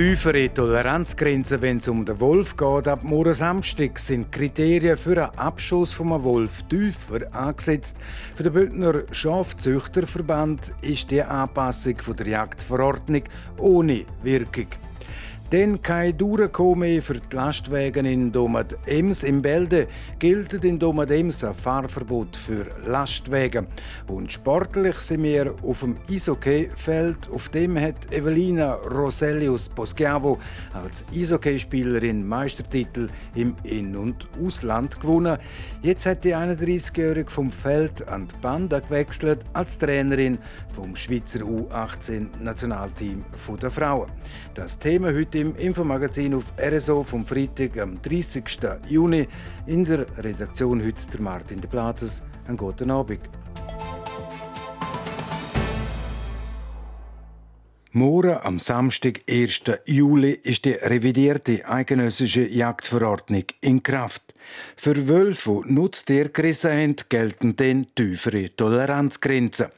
Tiefere Toleranzgrenzen, wenn es um den Wolf geht. Ab morgen Samstag sind Kriterien für einen Abschuss vom Wolf tiefer angesetzt. Für den Bündner Schafzüchterverband ist die Anpassung der Jagdverordnung ohne Wirkung. Dann kein Durchkommen für die Lastwagen in Domad Ems. Im Bälde gilt in Domad Ems ein Fahrverbot für Lastwagen. Und sportlich sind wir auf dem Eishockey-Feld. Auf dem hat Evelina Roselius Poschiavo als Eishockeyspielerin Meistertitel im In- und Ausland gewonnen. Jetzt hat die 31-Jährige vom Feld an die Banda gewechselt als Trainerin vom Schweizer U18-Nationalteam der Frauen. Das Thema heute im Infomagazin auf RSO vom Freitag, am 30. Juni. In der Redaktion heute der Martin de Platzes. Einen guten Abend. Morgen am Samstag, 1. Juli, ist die revidierte eidgenössische Jagdverordnung in Kraft. Für Wölfe, die Nutztiere gerissen haben, gelten dann tiefere Toleranzgrenzen.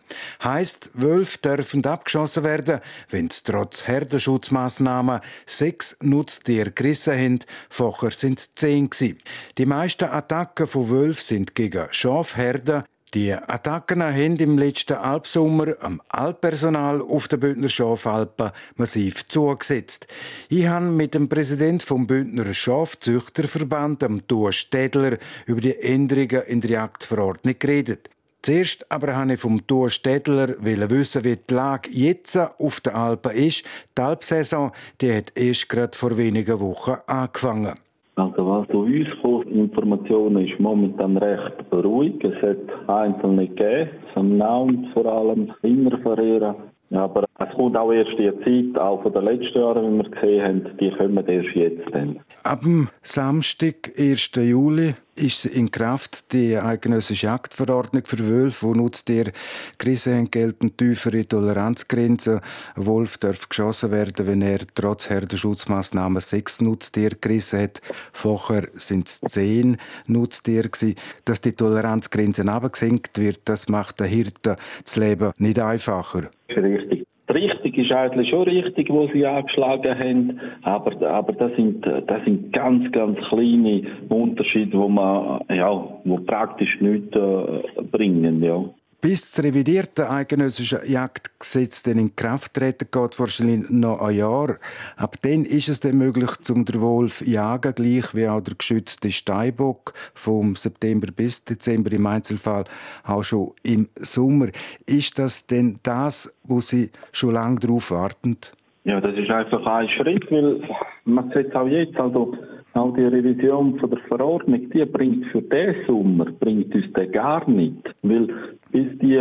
Heißt, Wölfe dürfen abgeschossen werden, wenn sie trotz Herdenschutzmaßnahmen sechs Nutztiere gerissen haben. Vorher sind es zehn. Die meisten Attacken von Wölfen sind gegen Schafherden, die Attacken haben im letzten Alpsommer am Alppersonal auf der Bündner Schafalpen massiv zugesetzt. Ich habe mit dem Präsidenten vom Bündner Schafzüchterverband, dem Thor Städler, über die Änderungen in der Jagdverordnung geredet. Zuerst aber wollte ich vom Thor Städler wissen, wie die Lage jetzt auf den Alpen ist. Die Alpsaison die hat erst gerade vor wenigen Wochen angefangen. Also was zu uns kommt, Informationen ist momentan recht ruhig. Es hat einzelne gegeben, zum Namen vor allem Innerverlierer. Ja, aber es kommt auch erst die Zeit, auch von den letzten Jahren, wie wir gesehen haben, die kommen erst jetzt dann. Ab dem Samstag, 1. Juli, ist in Kraft die eidgenössische Jagdverordnung für Wölfe, wo nutzt ihr Krise gelten tiefere Toleranzgrenzen. Ein Wolf darf geschossen werden, wenn er trotz Herdenschutzmaßnahmen sechs Nutztiere gerissen hat. Vorher sind es zehn Nutztiere. Dass die Toleranzgrenze abgesenkt wird, das macht der Hirte das Leben nicht einfacher. Richtig. Richtig ist eigentlich schon richtig, wo sie angeschlagen haben, aber, aber das sind, das sind ganz, ganz kleine Unterschiede, wo man, ja, wo praktisch nichts äh, bringen, ja. Bis das revidierte eidgenössische Jagdgesetz dann in Kraft treten geht, wahrscheinlich noch ein Jahr. Ab dann ist es dann möglich, zum den Wolf jagen, gleich wie auch der geschützte Steinbock vom September bis Dezember im Einzelfall auch schon im Sommer. Ist das denn das, wo Sie schon lange darauf warten? Ja, das ist einfach ein Schritt, weil man sieht auch jetzt, also auch die Revision von der Verordnung, die bringt für diesen Sommer, bringt uns den gar nicht. Weil bis die,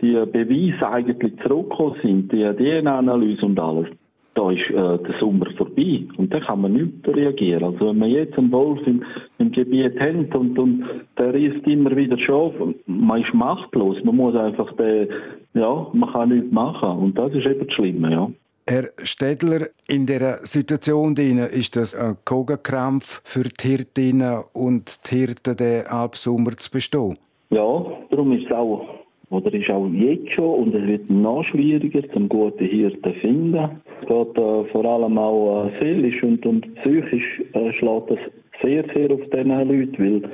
die Beweise eigentlich zurückgekommen sind, die DNA-Analyse und alles, da ist äh, der Sommer vorbei und da kann man nicht reagieren. Also wenn man jetzt einen Wolf im, im Gebiet hat und, und der isst immer wieder Schaf, man ist machtlos, man muss einfach den, ja, man kann nichts machen und das ist eben das Schlimme, ja. Herr Städler, in dieser Situation ist das ein Kogenkrampf für die Hirtinnen und die Hirten, den Alpsommer zu bestehen? Ja, darum ist es auch, oder ist auch jetzt schon, und es wird noch schwieriger, zum guten Hirten zu finden. Es geht äh, vor allem auch äh, seelisch und, und psychisch äh, schlägt das sehr, sehr auf diese Leute, weil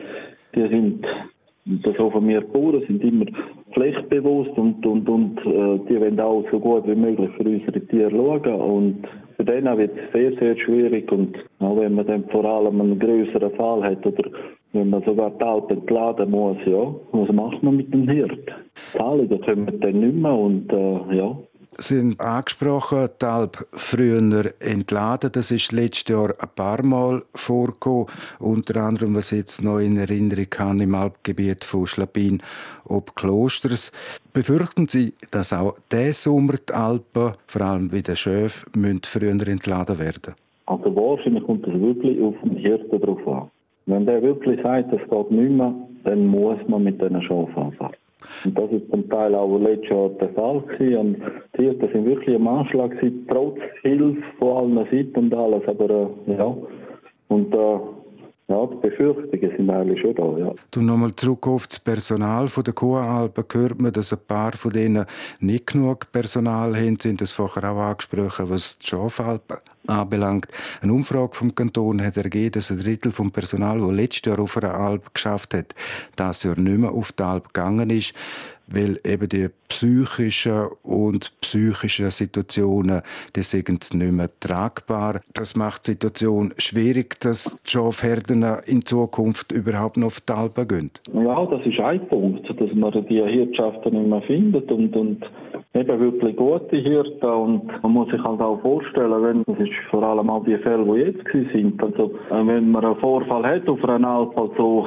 die sind das von mir Bauern sind immer pflichtbewusst und, und, und äh, die wollen auch so gut wie möglich für unsere Tiere schauen. Und für denen wird es sehr, sehr schwierig. Und auch wenn man dann vor allem einen größeren Fall hat oder wenn man sogar die Alpen entladen muss, ja, was macht man mit dem Hirt? Die Zahlungen kommen dann nicht mehr und äh, ja, sind angesprochen, die Alp früher entladen. Das ist letztes Jahr ein paar Mal vorgekommen. Unter anderem, was ich jetzt noch in Erinnerung habe, im Alpgebiet von Schlapin ob Klosters. Befürchten Sie, dass auch diesen Sommer die Alpen, vor allem bei den Schöfen, früher entladen werden? Also wahrscheinlich kommt es wirklich auf den Hirten drauf an. Wenn der wirklich sagt, es geht nicht mehr, dann muss man mit diesen Schafen anfangen. Und das ist zum Teil auch letztes Jahr der Fall gewesen. Und die Hirten sind wirklich am Anschlag gewesen, trotz Hilfe von allen Seiten und alles. Aber äh, ja, und äh, ja, die Befürchtungen sind eigentlich schon da, ja. Du nochmal zurück auf das Personal von der Kuhalpen. Hört man, dass ein paar von denen nicht genug Personal haben, sind das vorher auch angesprochen, was die Schafalpen anbelangt. Eine Umfrage vom Kanton hat ergeben, dass ein Drittel vom Personal, das letztes Jahr auf einer Alp geschafft hat, das Jahr nicht mehr auf die Alp gegangen ist weil eben die psychischen und psychischen Situationen, die sind nicht mehr tragbar. Das macht die Situation schwierig, dass die Schafherden in Zukunft überhaupt noch auf die Alpen gehen. Ja, das ist ein Punkt, dass man die Hirtschaften nicht mehr findet und, und eben wirklich gute Hirten und man muss sich halt auch vorstellen, wenn, das ist vor allem auch die Fälle, die jetzt sind, also wenn man einen Vorfall hat auf einer Alp, also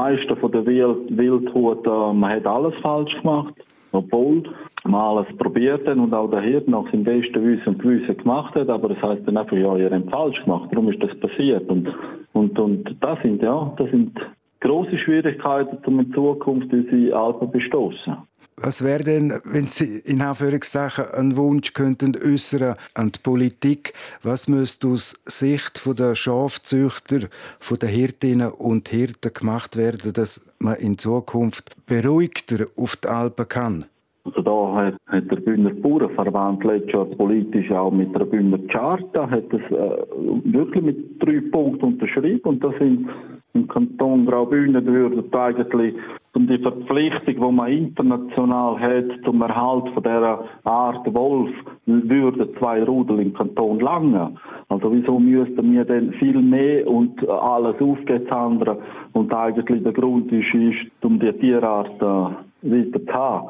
dann kommt das meiste von der Wild Wildhut, äh, man hat alles falsch gemacht. Obwohl man alles probiert hat und auch der Hirt nach seinem besten Wissen und Gewissen gemacht hat, aber das heißt dann einfach, ja, ihr habt falsch gemacht, darum ist das passiert. Und, und, und das sind, ja, das sind große Schwierigkeiten, um in Zukunft unsere Alpen bestoßen. Was wäre denn, wenn Sie in Anführungszeichen einen Wunsch könnten äußern an die Politik? Was müsste aus Sicht der Schafzüchter, den Hirtinnen und Hirten gemacht werden, dass man in Zukunft beruhigter auf die Alpen kann? Also da hat, hat der Bündner Bauernverband letztes Jahr politisch auch mit der Bündner Charta hat das äh, wirklich mit drei Punkten unterschrieben und das sind im Kanton Graubünden würde eigentlich um die Verpflichtung, die man international hat zum Erhalt von dieser Art Wolf, würden zwei Rudel im Kanton langen. Also wieso müssten wir denn viel mehr und alles aufgezahndern und eigentlich der Grund ist, ist um die Tierart äh, weiter zu haben.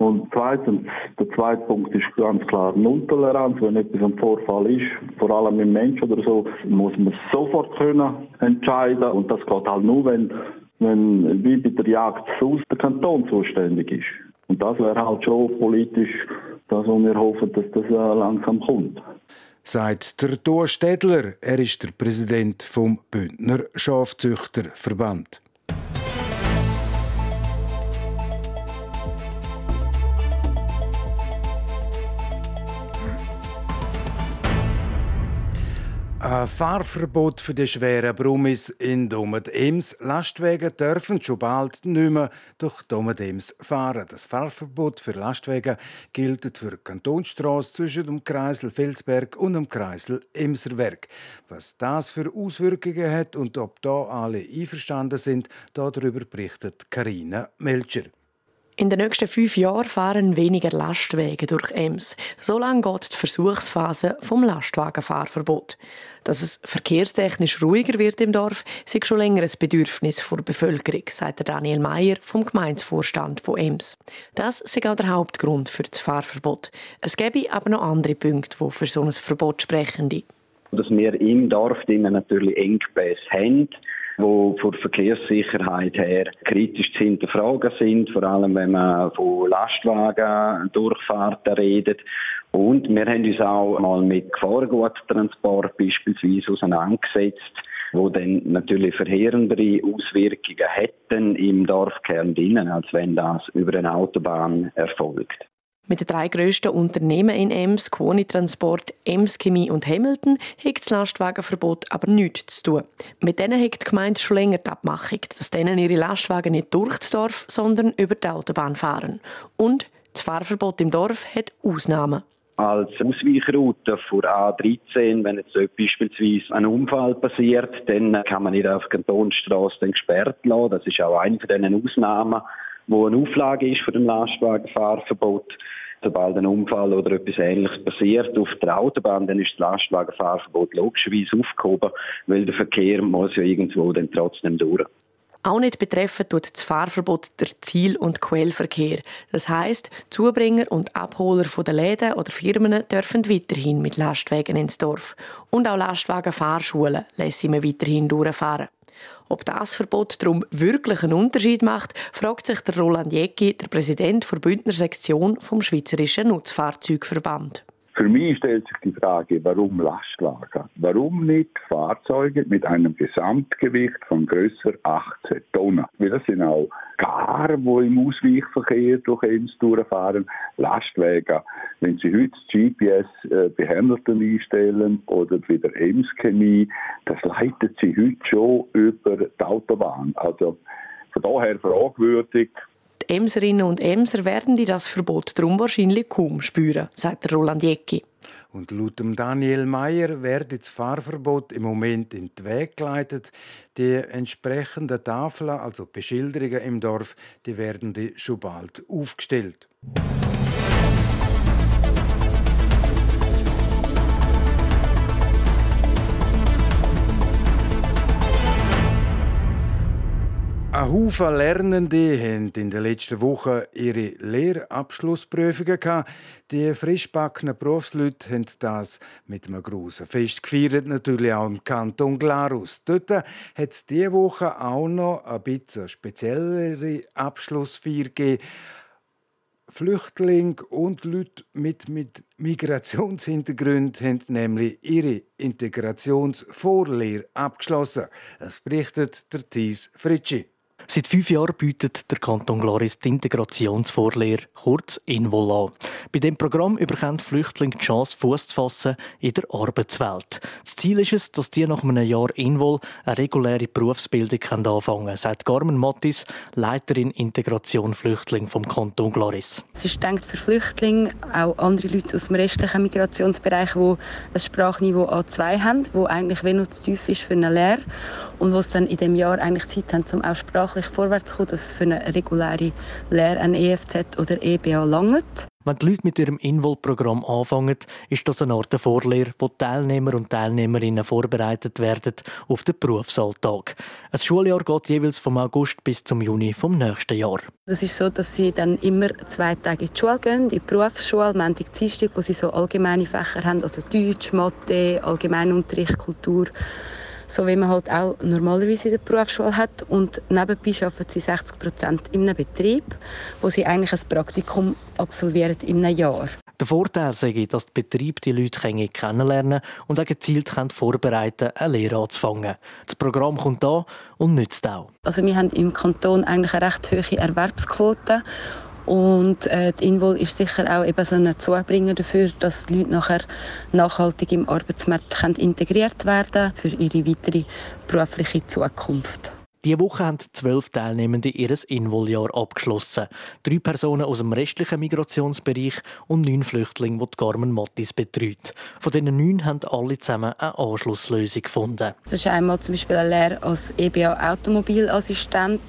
Und zweitens, der zweite Punkt ist ganz klar Nulltoleranz. Wenn etwas ein Vorfall ist, vor allem im Mensch oder so, muss man sofort können entscheiden. Und das geht halt nur, wenn, wenn wie bei der Jagd aus der Kanton zuständig ist. Und das wäre halt schon politisch das, was wir hoffen, dass das äh, langsam kommt. Sagt der Thor Städler, er ist der Präsident vom Bündner Schafzüchterverband. Ein Fahrverbot für die schweren Brummis in Domet-Ems. Lastwagen dürfen schon bald nicht mehr durch Domet-Ems fahren. Das Fahrverbot für Lastwagen gilt für die Kantonstrasse zwischen dem Kreisel Felsberg und dem Kreisel Emserwerk. Was das für Auswirkungen hat und ob da alle einverstanden sind, darüber berichtet Karina Melcher. In den nächsten fünf Jahren fahren weniger Lastwagen durch Ems. So lange geht die Versuchsphase vom Lastwagenfahrverbot. Dass es verkehrstechnisch ruhiger wird im Dorf, ist schon länger ein Bedürfnis der Bevölkerung, sagt Daniel Mayer vom Gemeindevorstand von Ems. Das ist auch der Hauptgrund für das Fahrverbot. Es gäbe aber noch andere Punkte, die für so ein Verbot sprechen. Dass wir im Dorf natürlich Engpässe haben wo von Verkehrssicherheit her kritisch zu hinterfragen sind, vor allem wenn man von Lastwagen Durchfahrten redet. Und wir haben uns auch mal mit Gefahrguttransport beispielsweise auseinandergesetzt, wo dann natürlich verheerendere Auswirkungen hätten im Dorfkern drinnen, als wenn das über eine Autobahn erfolgt. Mit den drei grössten Unternehmen in Ems, Quoni Transport, Ems Chemie und Hamilton, hat das Lastwagenverbot aber nichts zu tun. Mit denen hat die Gemeinde schon länger die Abmachung, dass denen ihre Lastwagen nicht durch das Dorf, sondern über die Autobahn fahren. Und das Fahrverbot im Dorf hat Ausnahmen als Ausweichroute vor A13, wenn jetzt beispielsweise ein Unfall passiert, dann kann man nicht auf die Kantonsstraße gesperrt lassen. Das ist auch eine von diesen Ausnahmen, wo eine Auflage ist für den Lastwagenfahrverbot. Sobald ein Unfall oder etwas Ähnliches passiert auf der Autobahn, dann ist das Lastwagenfahrverbot logischerweise aufgehoben, weil der Verkehr muss ja irgendwo dann trotzdem durch. Auch nicht betreffen tut das Fahrverbot der Ziel- und Quellverkehr. Das heißt, Zubringer und Abholer von den Läden oder Firmen dürfen weiterhin mit Lastwagen ins Dorf. Und auch Lastwagenfahrschulen lassen wir weiterhin durchfahren. Ob das Verbot darum wirklich einen Unterschied macht, fragt sich der Roland Jäcki, der Präsident der Bündner Sektion vom Schweizerischen Nutzfahrzeugverband. Für mich stellt sich die Frage, warum Lastwagen? Warum nicht Fahrzeuge mit einem Gesamtgewicht von größer 18 Tonnen? Weil das sind auch Gar, die im Ausweichverkehr durch Ems durchfahren, Lastwagen. Wenn Sie heute das GPS-Behandelten äh, einstellen oder wieder Ems-Chemie, das leitet Sie heute schon über die Autobahn. Also von daher fragwürdig, Emserinnen und Emser werden die das Verbot darum wahrscheinlich kaum spüren, sagt Roland Jecki. Und laut Daniel Mayer wird das Fahrverbot im Moment in den Weg geleitet. Die entsprechenden Tafeln, also Beschilderungen im Dorf, die werden schon bald aufgestellt. Haufen Lernende haben in den letzten Wochen ihre Lehrabschlussprüfungen. Die frischbackenen Berufsleute haben das mit einem grossen Fest gefeiert, natürlich auch im Kanton Glarus. Dort hat es diese Woche auch noch ein bisschen speziellere Abschlussfeier gegeben. Flüchtlinge und Leute mit, mit Migrationshintergrund haben nämlich ihre Integrationsvorlehre abgeschlossen. Das berichtet der Thies Fritschi. Seit fünf Jahren bietet der Kanton Gloris die Integrationsvorlehre, kurz INVOL, an. Bei dem Programm überkommen Flüchtlinge die Chance, Fuß zu fassen in der Arbeitswelt. Das Ziel ist es, dass die nach einem Jahr INVOL eine reguläre Berufsbildung anfangen können, sagt Carmen Mattis, Leiterin Integration Flüchtling vom Kanton Gloris. Es ist denkt für Flüchtlinge, auch andere Leute aus dem restlichen Migrationsbereich, die ein Sprachniveau A2 haben, wo eigentlich wenig zu tief ist für eine Lehre und wo sie dann in dem Jahr eigentlich Zeit haben, um auch sprachlich vorwärts zu kommen, dass es für eine reguläre Lehre ein EFZ oder EBA langt. Wenn die Leute mit ihrem Invol-Programm anfangen, ist das eine Art Vorlehre, wo Teilnehmer und Teilnehmerinnen vorbereitet werden auf den Berufsalltag. Ein Schuljahr geht jeweils vom August bis zum Juni vom nächsten Jahr. Es ist so, dass sie dann immer zwei Tage in die Schule gehen, in die Berufsschule, Montag, Dienstag, wo sie so allgemeine Fächer haben, also Deutsch, Mathe, Allgemeinunterricht, Kultur so wie man halt auch normalerweise in der Berufsschule hat. Und nebenbei arbeiten sie 60 Prozent in einem Betrieb, wo sie eigentlich ein Praktikum absolvieren in einem Jahr. Der Vorteil sei, dass die Betriebe die Leute kennenlernen und auch gezielt vorbereiten eine Lehre anzufangen. Das Programm kommt da und nützt auch. Also wir haben im Kanton eigentlich eine recht hohe Erwerbsquote und äh, die Invol ist sicher auch eben so ein Zubringer dafür, dass die Leute nachher nachhaltig im Arbeitsmarkt können integriert werden für ihre weitere berufliche Zukunft. Diese Woche haben zwölf Teilnehmende ihr Involjahr abgeschlossen. Drei Personen aus dem restlichen Migrationsbereich und neun Flüchtlinge, die, die Carmen Mattis betreut. Von diesen neun haben alle zusammen eine Anschlusslösung gefunden. Das ist einmal zum Beispiel eine Lehre als EBA Automobilassistent.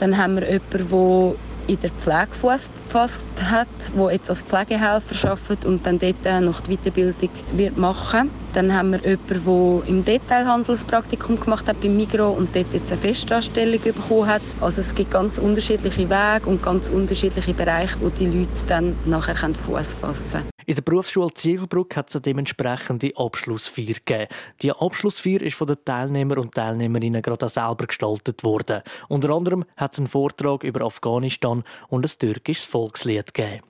Dann haben wir jemanden, der in der Pflege Fuß gefasst hat, wo jetzt als Pflegehelfer arbeitet und dann dort noch die Weiterbildung wird machen. Dann haben wir jemanden, der im Detailhandelspraktikum gemacht hat beim Migro und dort jetzt eine Festanstellung bekommen hat. Also es gibt ganz unterschiedliche Wege und ganz unterschiedliche Bereiche, wo die Leute dann nachher Fuß fassen können. In der Berufsschule Ziegelbrück hat es eine dementsprechende Abschlussfeier gegeben. Die Abschlussfeier ist von den Teilnehmern und Teilnehmerinnen gerade selber gestaltet worden. Unter anderem hat es einen Vortrag über Afghanistan und ein türkisches Volkslied gegeben.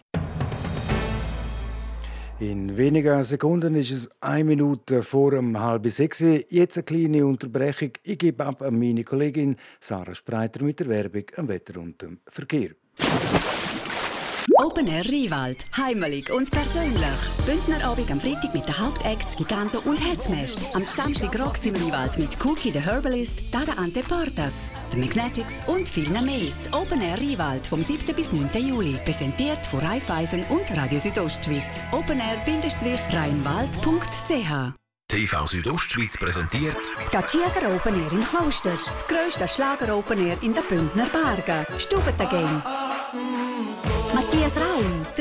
In wenigen Sekunden ist es eine Minute vor um halb sechs. Jetzt eine kleine Unterbrechung. Ich gebe ab an meine Kollegin Sarah Spreiter mit der Werbung am Wetter und dem Verkehr. Open Air Riewald. Heimelig und persönlich. Bündnerabend am Freitag mit den Hauptacts Giganto und Hetzmest. Am Samstag Rocks im Riewald mit Cookie the Herbalist, Dada Ante Portas, The Magnetics und viel mehr. Die Open Air Riewald vom 7. bis 9. Juli. Präsentiert von Raiffeisen und Radio Südostschweiz. openair-rheinwald.ch TV Südostschweiz präsentiert die Gatschiefer Open Air in Klosters. Das grösste Schlager Open Air in den Bündner Bergen. Stubentagame.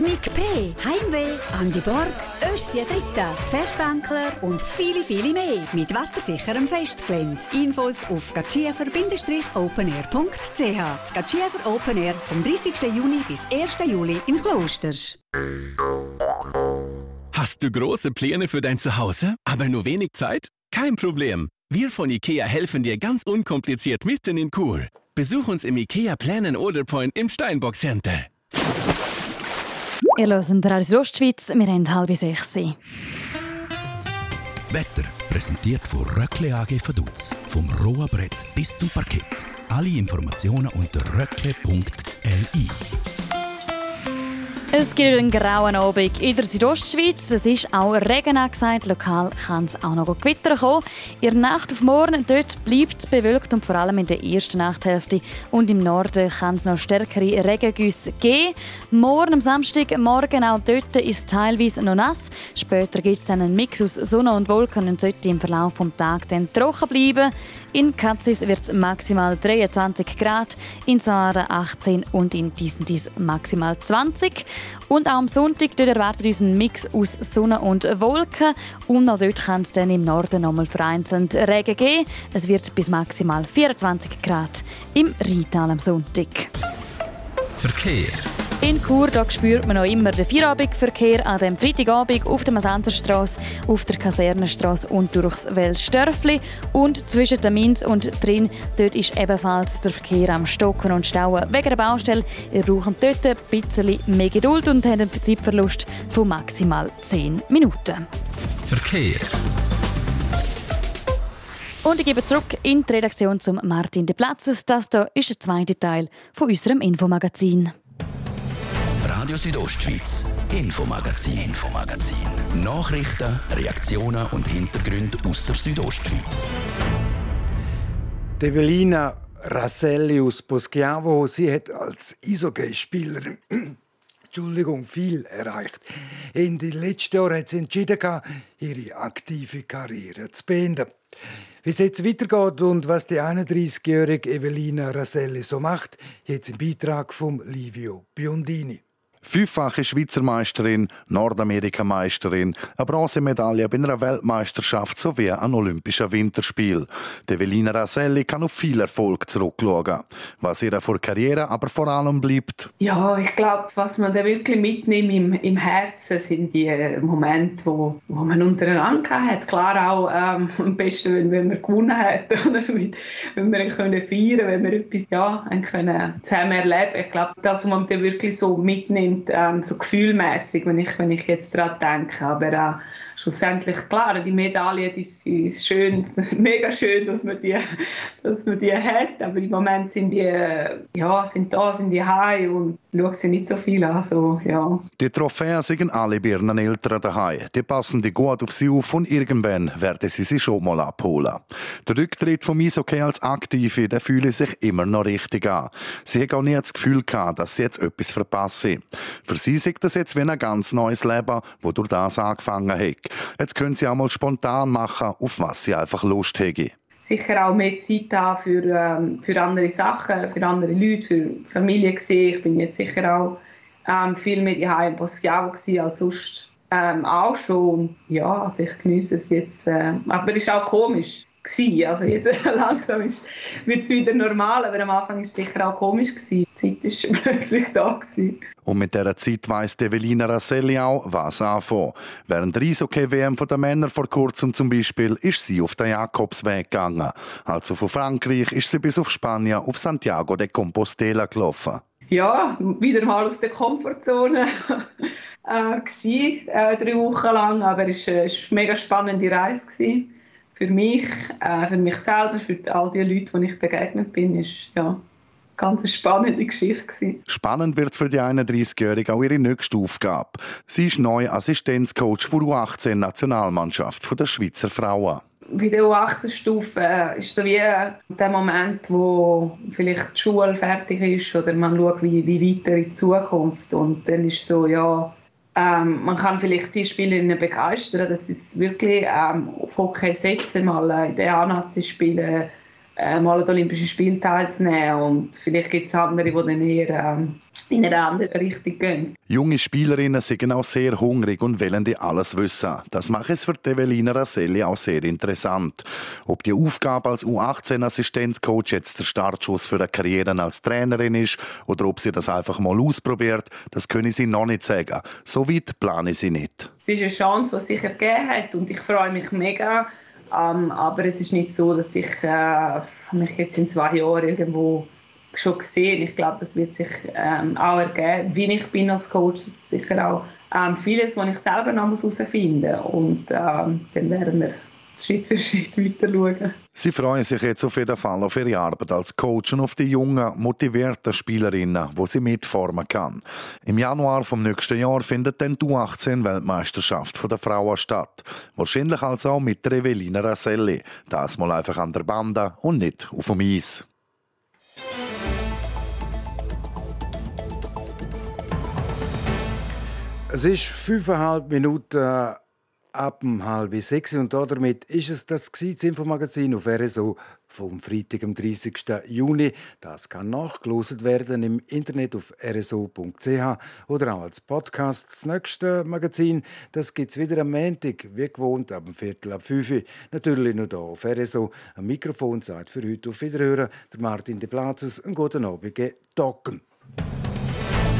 Nick P., Heimweh, Andi Borg, Östi Dritte, die Festbänkler und viele, viele mehr mit wettersicherem Festgelände. Infos auf gatschiefer-openair.ch Das Gatschiefer Open Air vom 30. Juni bis 1. Juli in Klosters. Hast du große Pläne für dein Zuhause, aber nur wenig Zeit? Kein Problem. Wir von IKEA helfen dir ganz unkompliziert mitten in Kur. Besuch uns im IKEA Plan Order Point im Steinbock Center. Ihr hört Radio Ostschweiz, wir haben halb sechs. Wetter präsentiert von Röckle AG Vaduz. Vom rohen Brett bis zum Parkett. Alle Informationen unter röckle.li. Es gibt einen grauen Abend in der Südostschweiz. Es ist auch Regen angesagt. Lokal kann es auch noch Gewitter kommen. In der Nacht auf morgen dort bleibt es bewölkt und vor allem in der ersten Nachthälfte. Und im Norden kann es noch stärkere Regengüsse geben. Morgen am Samstag, morgen auch dort ist es teilweise noch nass. Später gibt es einen Mix aus Sonne und Wolken und sollte im Verlauf des Tages dann trocken bleiben. In Katzis wird es maximal 23 Grad, in Saada 18 und in Dies maximal 20. Und auch am Sonntag erwartet uns ein Mix aus Sonne und Wolken. Und auch dort kann es dann im Norden nochmal vereinzelt Regen geben. Es wird bis maximal 24 Grad im Rheintal am Sonntag. Verkehr. In Chur da spürt man noch immer den Feierabendverkehr an dem Freitagabend auf der Masanzerstraße, auf der Kasernenstraße und durchs Welsdörfli. Und zwischen der Minz und drin, dort ist ebenfalls der Verkehr am Stocken und Stauen wegen der Baustelle. Ihr braucht dort ein bisschen mehr Geduld und habt einen Zeitverlust von maximal 10 Minuten. Verkehr. Und ich gebe zurück in die Redaktion zum Martin de Platzes. Das hier ist der zweite Teil von unserem Infomagazin. Radio Südostschweiz, Infomagazin, Infomagazin. Nachrichten, Reaktionen und Hintergründe aus der Südostschweiz. Develina Raselli aus Poschiavo, sie hat als Eishockey-Spielerin Entschuldigung, viel erreicht. In den letzten Jahren hat sie entschieden, ihre aktive Karriere zu beenden. Wie es jetzt weitergeht und was die 31-jährige Evelina Raselli so macht, jetzt im Beitrag von Livio Biondini. Fünffache Schweizer Meisterin, Nordamerikameisterin, eine Bronzemedaille bei einer Weltmeisterschaft sowie an Olympischen Winterspielen. Develina Raselli kann auf viel Erfolg zurückschauen. Was ihrer vor Karriere aber vor allem bleibt. Ja, ich glaube, was man da wirklich mitnimmt im, im Herzen, sind die äh, Momente, wo, wo man untereinander hat. Klar auch ähm, am besten, wenn, wenn man gewonnen hat oder mit, wenn wir können feiern, wenn wir etwas ja, können zusammen erleben. Ich glaube, das, was man da wirklich so mitnimmt sind, ähm, so gefühlmäßig, wenn ich, wenn ich jetzt daran denke. Aber äh, schlussendlich, klar, die Medaille die ist schön, mega schön, dass man, die, dass man die hat. Aber im Moment sind die, ja, sind da, sind die heim und schaue sie nicht so viel an. So, ja. Die Trophäen sind alle bei ihren daheim. Die passen die gut auf sie auf und irgendwann werden sie sie schon mal abholen. Der Rücktritt von Eishockey als Aktive, der fühle sich immer noch richtig an. Sie hat auch nie das Gefühl gehabt, dass sie jetzt etwas verpasse. Für sie ist das jetzt wie ein ganz neues Leben, wo durch das angefangen hat. Jetzt können sie auch mal spontan machen, auf was sie einfach Lust haben sicher auch mehr Zeit haben für, ähm, für andere Sachen, für andere Leute, für Familie gesehen. Ich bin jetzt sicher auch ähm, viel mehr daheim in Boschiavo als sonst ähm, auch schon. Ja, also ich genieße es jetzt. Äh, aber es ist auch komisch. Gewesen. Also jetzt langsam wird es wieder normal, aber am Anfang war es sicher auch komisch. Gewesen. Die Zeit war plötzlich da. Gewesen. Und mit dieser Zeit weiss Evelina Rasselli auch, was anfangen. Während der Eishockey-WM der Männer vor kurzem zum Beispiel ist sie auf den Jakobsweg gegangen. Also von Frankreich ist sie bis auf Spanien auf Santiago de Compostela gelaufen. Ja, wieder mal aus der Komfortzone äh, gewesen, äh, drei Wochen lang, aber es war eine mega spannende Reise. Gewesen. Für mich, äh, für mich selber, für all die Leute, die ich begegnet bin, ist ja ganz spannende Geschichte. Gewesen. Spannend wird für die 31-Jährige auch ihre nächste Aufgabe. Sie ist neu Assistenzcoach für die U18-Nationalmannschaft der Schweizer Frauen. Bei der U18-Stufe äh, ist so wie der Moment, wo vielleicht die Schule fertig ist oder man schaut, wie, wie weiter in die Zukunft. Und dann ist so, ja, ähm, man kann vielleicht die Spielerinnen begeistern, dass sie wirklich ähm, auf Hockey setzen, mal äh, in den A-Nazi spielen, äh, mal an den Olympischen Spielen teilzunehmen. Und vielleicht gibt es andere, die dann eher ähm, in eine andere Richtung gehen. Junge Spielerinnen sind auch sehr hungrig und wollen die alles wissen. Das macht es für Evelina Raselli auch sehr interessant. Ob die Aufgabe als U18-Assistenzcoach jetzt der Startschuss für eine Karriere als Trainerin ist oder ob sie das einfach mal ausprobiert, das können sie noch nicht sagen. So weit plane sie nicht. Es ist eine Chance, die sich ergeben hat und ich freue mich mega ähm, aber es ist nicht so, dass ich äh, mich jetzt in zwei Jahren irgendwo schon gesehen. Ich glaube, das wird sich ähm, auch ergeben, wie ich bin als Coach. Das ist sicher auch ähm, vieles, was ich selber noch herausfinden muss. Und ähm, dann werden wir Schritt für Schritt weiter schauen. Sie freuen sich jetzt auf jeden Fall auf ihre Arbeit als Coach und auf die jungen, motivierten Spielerinnen, wo sie mitformen kann. Im Januar vom nächsten Jahr findet dann die U18-Weltmeisterschaft der Frauen statt. Wahrscheinlich also mit der Evelina Raselli. Das mal einfach an der Bande und nicht auf dem Eis. Es ist fünfeinhalb Minuten ab um halb sechs und damit ist es das das Infomagazin auf RSO vom Freitag, am 30. Juni. Das kann nachgelost werden im Internet auf rso.ch oder auch als Podcast. Das nächste Magazin, das gibt es wieder am Montag, wie gewohnt, ab dem Viertel ab fünf. Natürlich noch hier auf RSO. Am Mikrofon sagt für heute auf Wiederhören der Martin de Platzes. Einen guten Abend, Docken.